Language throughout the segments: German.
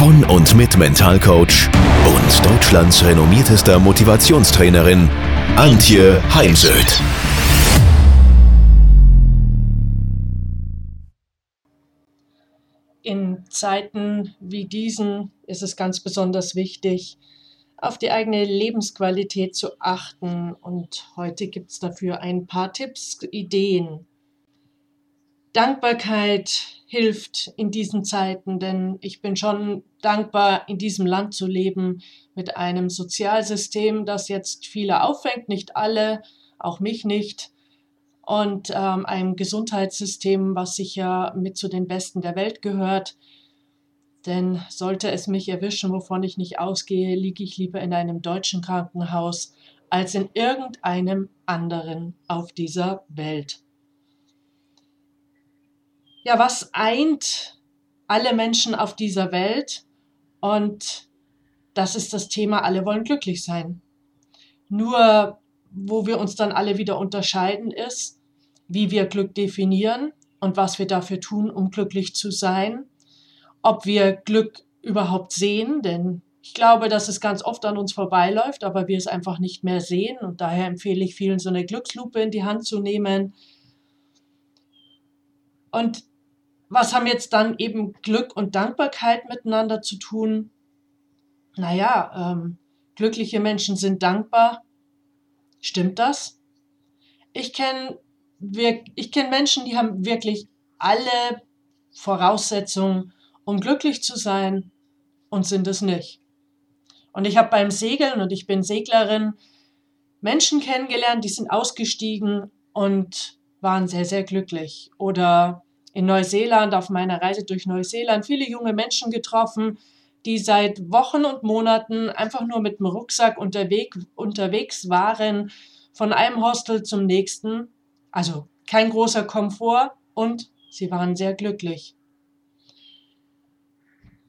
von und mit Mentalcoach und Deutschlands renommiertester Motivationstrainerin Antje Heimsöth. In Zeiten wie diesen ist es ganz besonders wichtig, auf die eigene Lebensqualität zu achten. Und heute gibt es dafür ein paar Tipps, Ideen. Dankbarkeit hilft in diesen Zeiten, denn ich bin schon dankbar, in diesem Land zu leben mit einem Sozialsystem, das jetzt viele auffängt, nicht alle, auch mich nicht, und ähm, einem Gesundheitssystem, was sicher mit zu den besten der Welt gehört. Denn sollte es mich erwischen, wovon ich nicht ausgehe, liege ich lieber in einem deutschen Krankenhaus als in irgendeinem anderen auf dieser Welt ja, was eint alle Menschen auf dieser Welt? Und das ist das Thema, alle wollen glücklich sein. Nur wo wir uns dann alle wieder unterscheiden ist, wie wir Glück definieren und was wir dafür tun, um glücklich zu sein. Ob wir Glück überhaupt sehen, denn ich glaube, dass es ganz oft an uns vorbeiläuft, aber wir es einfach nicht mehr sehen. Und daher empfehle ich vielen, so eine Glückslupe in die Hand zu nehmen. Und was haben jetzt dann eben Glück und Dankbarkeit miteinander zu tun? Naja, ähm, glückliche Menschen sind dankbar. Stimmt das? Ich kenne kenn Menschen, die haben wirklich alle Voraussetzungen, um glücklich zu sein und sind es nicht. Und ich habe beim Segeln, und ich bin Seglerin, Menschen kennengelernt, die sind ausgestiegen und waren sehr, sehr glücklich. Oder in Neuseeland, auf meiner Reise durch Neuseeland, viele junge Menschen getroffen, die seit Wochen und Monaten einfach nur mit dem Rucksack unterwegs, unterwegs waren, von einem Hostel zum nächsten. Also kein großer Komfort und sie waren sehr glücklich.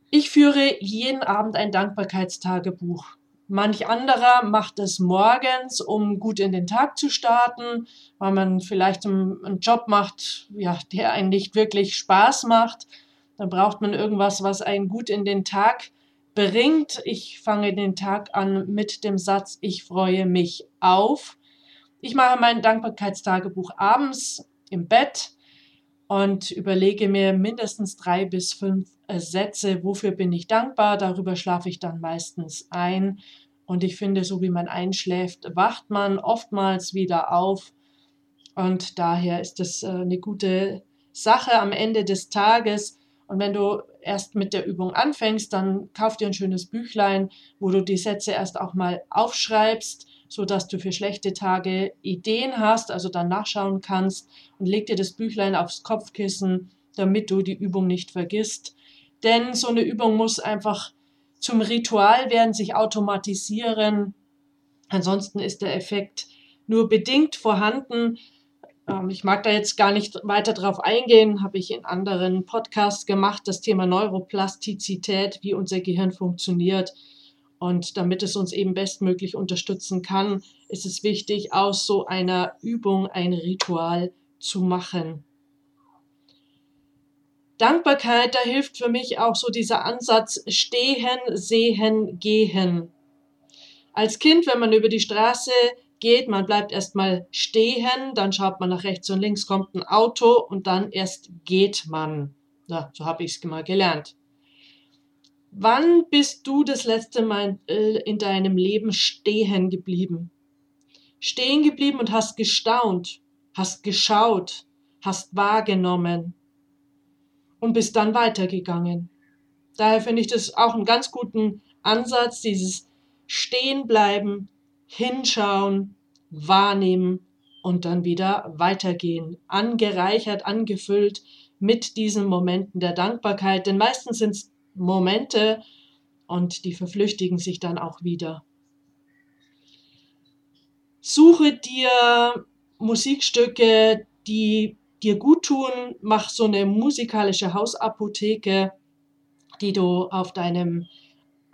Ich führe jeden Abend ein Dankbarkeitstagebuch. Manch anderer macht es morgens, um gut in den Tag zu starten, weil man vielleicht einen Job macht, ja, der einen nicht wirklich Spaß macht. Dann braucht man irgendwas, was einen gut in den Tag bringt. Ich fange den Tag an mit dem Satz, ich freue mich auf. Ich mache mein Dankbarkeitstagebuch abends im Bett und überlege mir mindestens drei bis fünf Sätze, wofür bin ich dankbar. Darüber schlafe ich dann meistens ein. Und ich finde, so wie man einschläft, wacht man oftmals wieder auf. Und daher ist es äh, eine gute Sache am Ende des Tages. Und wenn du erst mit der Übung anfängst, dann kauf dir ein schönes Büchlein, wo du die Sätze erst auch mal aufschreibst, sodass du für schlechte Tage Ideen hast, also dann nachschauen kannst und leg dir das Büchlein aufs Kopfkissen, damit du die Übung nicht vergisst. Denn so eine Übung muss einfach zum Ritual werden, sich automatisieren. Ansonsten ist der Effekt nur bedingt vorhanden. Ähm, ich mag da jetzt gar nicht weiter drauf eingehen, habe ich in anderen Podcasts gemacht, das Thema Neuroplastizität, wie unser Gehirn funktioniert. Und damit es uns eben bestmöglich unterstützen kann, ist es wichtig, aus so einer Übung ein Ritual zu machen. Dankbarkeit, da hilft für mich auch so dieser Ansatz stehen, sehen, gehen. Als Kind, wenn man über die Straße geht, man bleibt erstmal stehen, dann schaut man nach rechts und links, kommt ein Auto und dann erst geht man. Ja, so habe ich es mal gelernt. Wann bist du das letzte Mal äh, in deinem Leben stehen geblieben? Stehen geblieben und hast gestaunt, hast geschaut, hast wahrgenommen und bist dann weitergegangen. Daher finde ich das auch einen ganz guten Ansatz, dieses Stehenbleiben, hinschauen, wahrnehmen und dann wieder weitergehen. Angereichert, angefüllt mit diesen Momenten der Dankbarkeit. Denn meistens sind es Momente und die verflüchtigen sich dann auch wieder. Suche dir Musikstücke, die dir gut tun. Mach so eine musikalische Hausapotheke, die du auf deinem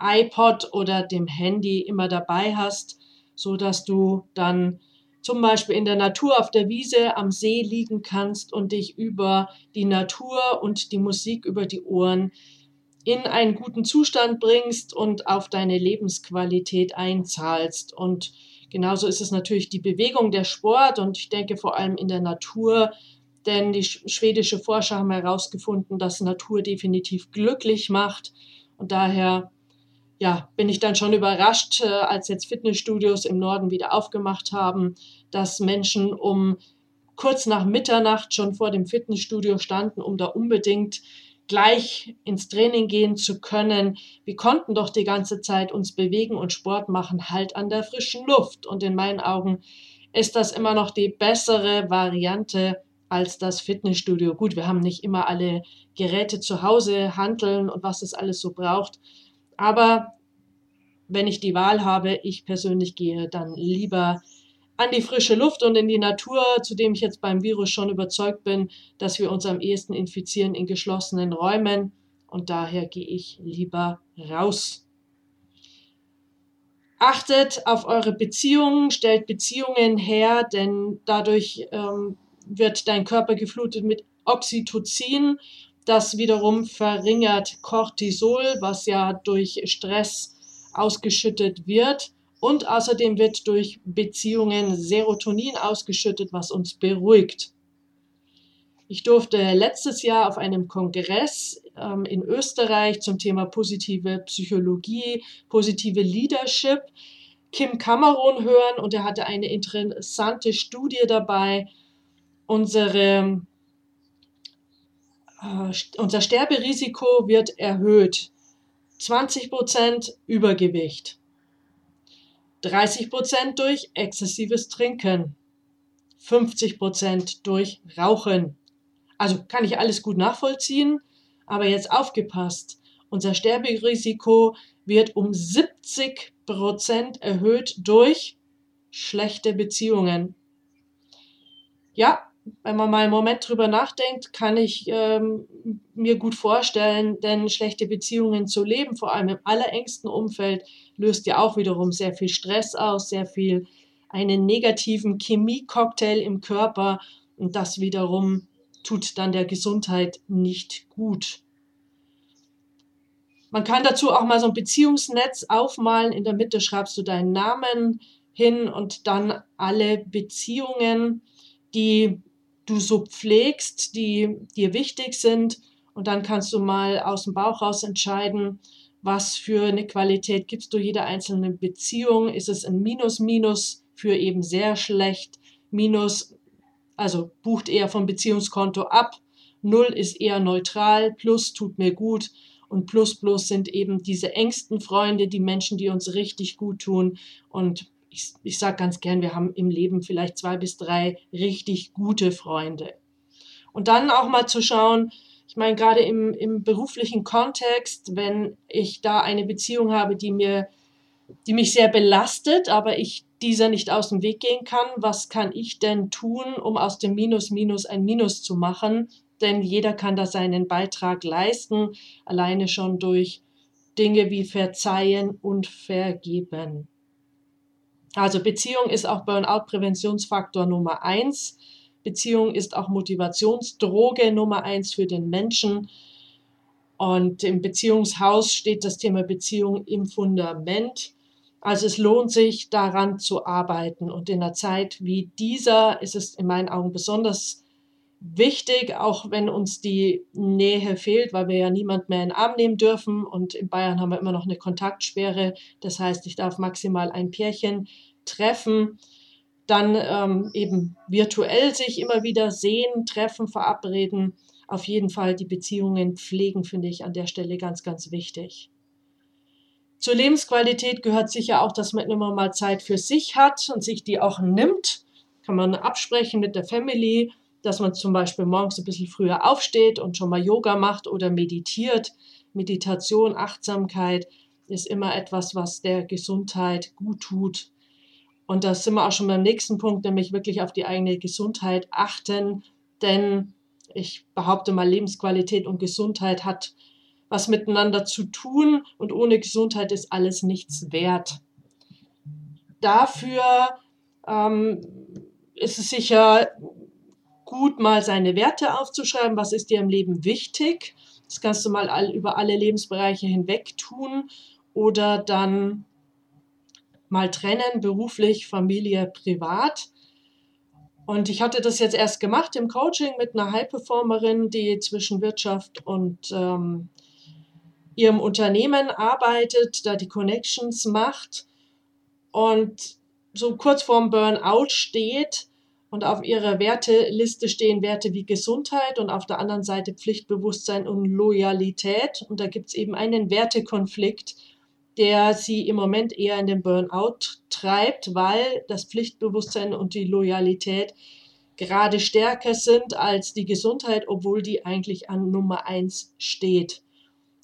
iPod oder dem Handy immer dabei hast, so dass du dann zum Beispiel in der Natur auf der Wiese am See liegen kannst und dich über die Natur und die Musik über die Ohren in einen guten Zustand bringst und auf deine Lebensqualität einzahlst. Und genauso ist es natürlich die Bewegung, der Sport. Und ich denke vor allem in der Natur, denn die schwedische Forscher haben herausgefunden, dass Natur definitiv glücklich macht. Und daher ja, bin ich dann schon überrascht, äh, als jetzt Fitnessstudios im Norden wieder aufgemacht haben, dass Menschen um kurz nach Mitternacht schon vor dem Fitnessstudio standen, um da unbedingt gleich ins Training gehen zu können. Wir konnten doch die ganze Zeit uns bewegen und Sport machen, halt an der frischen Luft. Und in meinen Augen ist das immer noch die bessere Variante als das Fitnessstudio. Gut, wir haben nicht immer alle Geräte zu Hause, Handeln und was es alles so braucht. Aber wenn ich die Wahl habe, ich persönlich gehe dann lieber an die frische Luft und in die Natur, zu dem ich jetzt beim Virus schon überzeugt bin, dass wir uns am ehesten infizieren in geschlossenen Räumen. Und daher gehe ich lieber raus. Achtet auf eure Beziehungen, stellt Beziehungen her, denn dadurch ähm, wird dein Körper geflutet mit Oxytocin. Das wiederum verringert Cortisol, was ja durch Stress ausgeschüttet wird. Und außerdem wird durch Beziehungen Serotonin ausgeschüttet, was uns beruhigt. Ich durfte letztes Jahr auf einem Kongress ähm, in Österreich zum Thema positive Psychologie, positive Leadership Kim Cameron hören und er hatte eine interessante Studie dabei. Unsere, äh, unser Sterberisiko wird erhöht. 20% Übergewicht. 30% durch exzessives Trinken, 50% durch Rauchen. Also kann ich alles gut nachvollziehen, aber jetzt aufgepasst. Unser Sterberisiko wird um 70% erhöht durch schlechte Beziehungen. Ja, wenn man mal einen Moment drüber nachdenkt, kann ich ähm, mir gut vorstellen, denn schlechte Beziehungen zu leben, vor allem im allerengsten Umfeld, löst ja auch wiederum sehr viel Stress aus, sehr viel einen negativen Chemie-Cocktail im Körper und das wiederum tut dann der Gesundheit nicht gut. Man kann dazu auch mal so ein Beziehungsnetz aufmalen. In der Mitte schreibst du deinen Namen hin und dann alle Beziehungen, die du so pflegst, die dir wichtig sind. Und dann kannst du mal aus dem Bauch raus entscheiden, was für eine Qualität gibst du jeder einzelnen Beziehung. Ist es ein Minus, Minus für eben sehr schlecht, Minus, also bucht eher vom Beziehungskonto ab, Null ist eher neutral, Plus tut mir gut und Plus, Plus sind eben diese engsten Freunde, die Menschen, die uns richtig gut tun und ich, ich sage ganz gern, wir haben im Leben vielleicht zwei bis drei richtig gute Freunde. Und dann auch mal zu schauen, ich meine, gerade im, im beruflichen Kontext, wenn ich da eine Beziehung habe, die mir, die mich sehr belastet, aber ich dieser nicht aus dem Weg gehen kann, was kann ich denn tun, um aus dem Minus Minus ein Minus zu machen? Denn jeder kann da seinen Beitrag leisten, alleine schon durch Dinge wie Verzeihen und Vergeben. Also Beziehung ist auch Burnout-Präventionsfaktor Nummer eins. Beziehung ist auch Motivationsdroge Nummer eins für den Menschen. Und im Beziehungshaus steht das Thema Beziehung im Fundament. Also es lohnt sich, daran zu arbeiten. Und in einer Zeit wie dieser ist es in meinen Augen besonders wichtig, auch wenn uns die Nähe fehlt, weil wir ja niemand mehr in den Arm nehmen dürfen. Und in Bayern haben wir immer noch eine Kontaktsperre. Das heißt, ich darf maximal ein Pärchen treffen. Dann ähm, eben virtuell sich immer wieder sehen, treffen, verabreden. Auf jeden Fall die Beziehungen pflegen, finde ich an der Stelle ganz, ganz wichtig. Zur Lebensqualität gehört sicher auch, dass man immer mal Zeit für sich hat und sich die auch nimmt. Kann man absprechen mit der Family, dass man zum Beispiel morgens ein bisschen früher aufsteht und schon mal Yoga macht oder meditiert. Meditation, Achtsamkeit ist immer etwas, was der Gesundheit gut tut. Und da sind wir auch schon beim nächsten Punkt, nämlich wirklich auf die eigene Gesundheit achten. Denn ich behaupte mal, Lebensqualität und Gesundheit hat was miteinander zu tun und ohne Gesundheit ist alles nichts wert. Dafür ähm, ist es sicher gut, mal seine Werte aufzuschreiben. Was ist dir im Leben wichtig? Das kannst du mal all, über alle Lebensbereiche hinweg tun oder dann mal trennen, beruflich, Familie, privat. Und ich hatte das jetzt erst gemacht im Coaching mit einer High-Performerin, die zwischen Wirtschaft und ähm, ihrem Unternehmen arbeitet, da die Connections macht und so kurz vorm Burnout steht und auf ihrer Werteliste stehen Werte wie Gesundheit und auf der anderen Seite Pflichtbewusstsein und Loyalität. Und da gibt es eben einen Wertekonflikt, der sie im Moment eher in den Burnout treibt, weil das Pflichtbewusstsein und die Loyalität gerade stärker sind als die Gesundheit, obwohl die eigentlich an Nummer eins steht.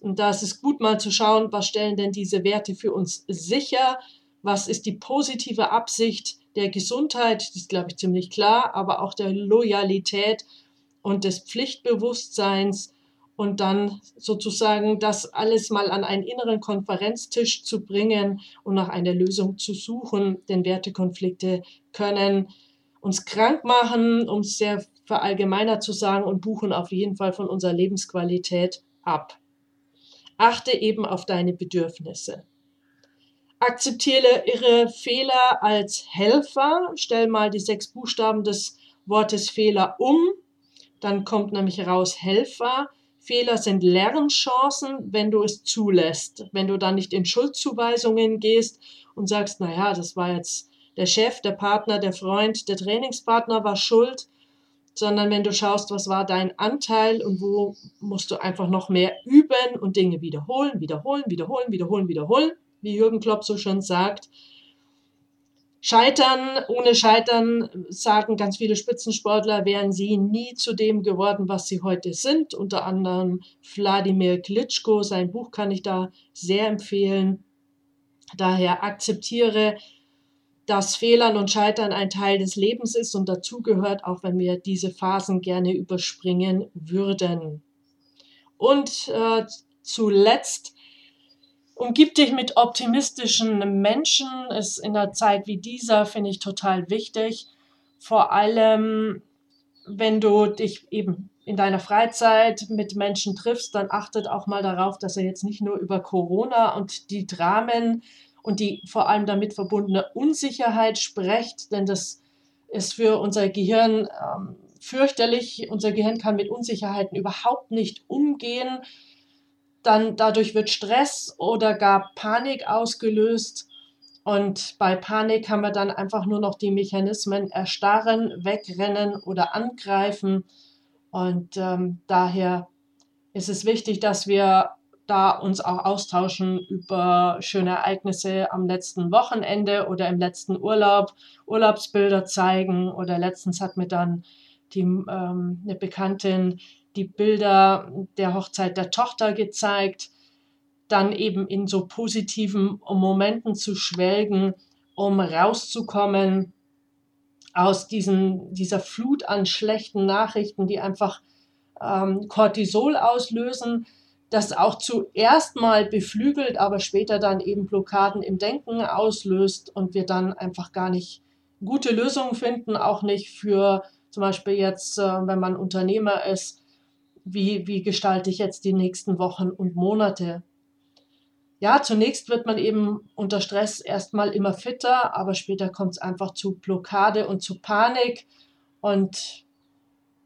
Und da ist es gut mal zu schauen, was stellen denn diese Werte für uns sicher? Was ist die positive Absicht der Gesundheit? Die ist, glaube ich, ziemlich klar, aber auch der Loyalität und des Pflichtbewusstseins und dann sozusagen das alles mal an einen inneren Konferenztisch zu bringen und nach einer Lösung zu suchen. Denn Wertekonflikte können uns krank machen, um es sehr verallgemeinert zu sagen, und buchen auf jeden Fall von unserer Lebensqualität ab. Achte eben auf deine Bedürfnisse. Akzeptiere ihre Fehler als Helfer. Stell mal die sechs Buchstaben des Wortes Fehler um. Dann kommt nämlich raus Helfer. Fehler sind Lernchancen, wenn du es zulässt. Wenn du dann nicht in Schuldzuweisungen gehst und sagst, naja, das war jetzt der Chef, der Partner, der Freund, der Trainingspartner war schuld, sondern wenn du schaust, was war dein Anteil und wo musst du einfach noch mehr üben und Dinge wiederholen, wiederholen, wiederholen, wiederholen, wiederholen, wie Jürgen Klopp so schön sagt. Scheitern, ohne Scheitern, sagen ganz viele Spitzensportler, wären sie nie zu dem geworden, was sie heute sind. Unter anderem Wladimir Klitschko, sein Buch kann ich da sehr empfehlen. Daher akzeptiere dass Fehlern und Scheitern ein Teil des Lebens ist und dazugehört, auch wenn wir diese Phasen gerne überspringen würden. Und äh, zuletzt, umgib dich mit optimistischen Menschen. Ist in einer Zeit wie dieser, finde ich, total wichtig. Vor allem, wenn du dich eben in deiner Freizeit mit Menschen triffst, dann achtet auch mal darauf, dass er jetzt nicht nur über Corona und die Dramen und die vor allem damit verbundene Unsicherheit sprecht, denn das ist für unser Gehirn ähm, fürchterlich. Unser Gehirn kann mit Unsicherheiten überhaupt nicht umgehen. Dann dadurch wird Stress oder gar Panik ausgelöst. Und bei Panik haben wir dann einfach nur noch die Mechanismen erstarren, wegrennen oder angreifen. Und ähm, daher ist es wichtig, dass wir da uns auch austauschen über schöne Ereignisse am letzten Wochenende oder im letzten Urlaub, Urlaubsbilder zeigen oder letztens hat mir dann die, ähm, eine Bekanntin die Bilder der Hochzeit der Tochter gezeigt, dann eben in so positiven Momenten zu schwelgen, um rauszukommen aus diesen, dieser Flut an schlechten Nachrichten, die einfach ähm, Cortisol auslösen, das auch zuerst mal beflügelt, aber später dann eben Blockaden im Denken auslöst und wir dann einfach gar nicht gute Lösungen finden, auch nicht für zum Beispiel jetzt, äh, wenn man Unternehmer ist, wie, wie gestalte ich jetzt die nächsten Wochen und Monate. Ja, zunächst wird man eben unter Stress erstmal immer fitter, aber später kommt es einfach zu Blockade und zu Panik. Und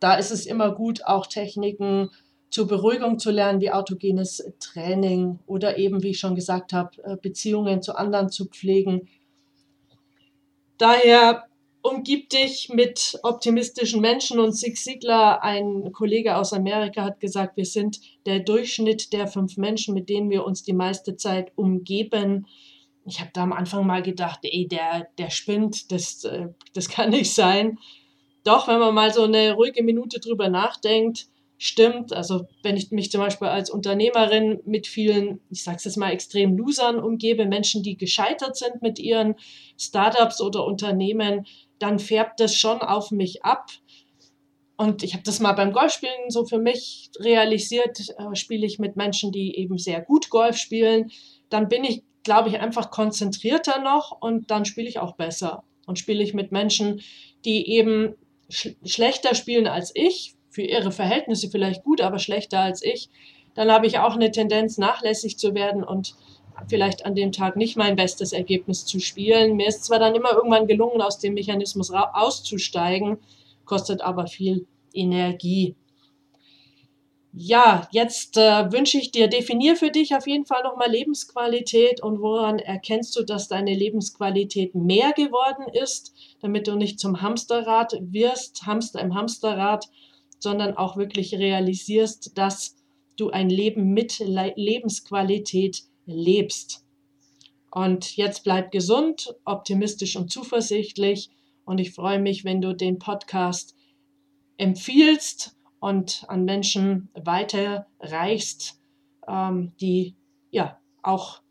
da ist es immer gut, auch Techniken zur Beruhigung zu lernen, wie autogenes Training oder eben, wie ich schon gesagt habe, äh, Beziehungen zu anderen zu pflegen. Daher umgib dich mit optimistischen Menschen und Zig Ziglar, ein Kollege aus Amerika, hat gesagt, wir sind der Durchschnitt der fünf Menschen, mit denen wir uns die meiste Zeit umgeben. Ich habe da am Anfang mal gedacht, ey, der, der spinnt, das, äh, das kann nicht sein. Doch, wenn man mal so eine ruhige Minute drüber nachdenkt, stimmt. Also wenn ich mich zum Beispiel als Unternehmerin mit vielen, ich sage es jetzt mal, extrem Losern umgebe, Menschen, die gescheitert sind mit ihren Startups oder Unternehmen, dann färbt das schon auf mich ab. Und ich habe das mal beim Golfspielen so für mich realisiert, äh, spiele ich mit Menschen, die eben sehr gut Golf spielen, dann bin ich, glaube ich, einfach konzentrierter noch und dann spiele ich auch besser. Und spiele ich mit Menschen, die eben sch schlechter spielen als ich, für ihre Verhältnisse vielleicht gut, aber schlechter als ich, dann habe ich auch eine Tendenz, nachlässig zu werden und vielleicht an dem Tag nicht mein bestes Ergebnis zu spielen. Mir ist zwar dann immer irgendwann gelungen, aus dem Mechanismus auszusteigen, kostet aber viel Energie. Ja, jetzt äh, wünsche ich dir, definier für dich auf jeden Fall nochmal Lebensqualität und woran erkennst du, dass deine Lebensqualität mehr geworden ist, damit du nicht zum Hamsterrad wirst, Hamster im Hamsterrad, sondern auch wirklich realisierst, dass du ein Leben mit Le Lebensqualität lebst. Und jetzt bleib gesund, optimistisch und zuversichtlich und ich freue mich, wenn du den Podcast empfiehlst und an Menschen weiterreichst, ähm, die ja auch,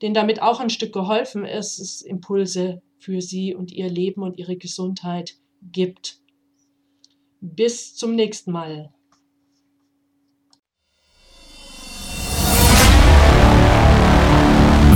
denen damit auch ein Stück geholfen ist, es Impulse für sie und ihr Leben und ihre Gesundheit gibt. Bis zum nächsten Mal.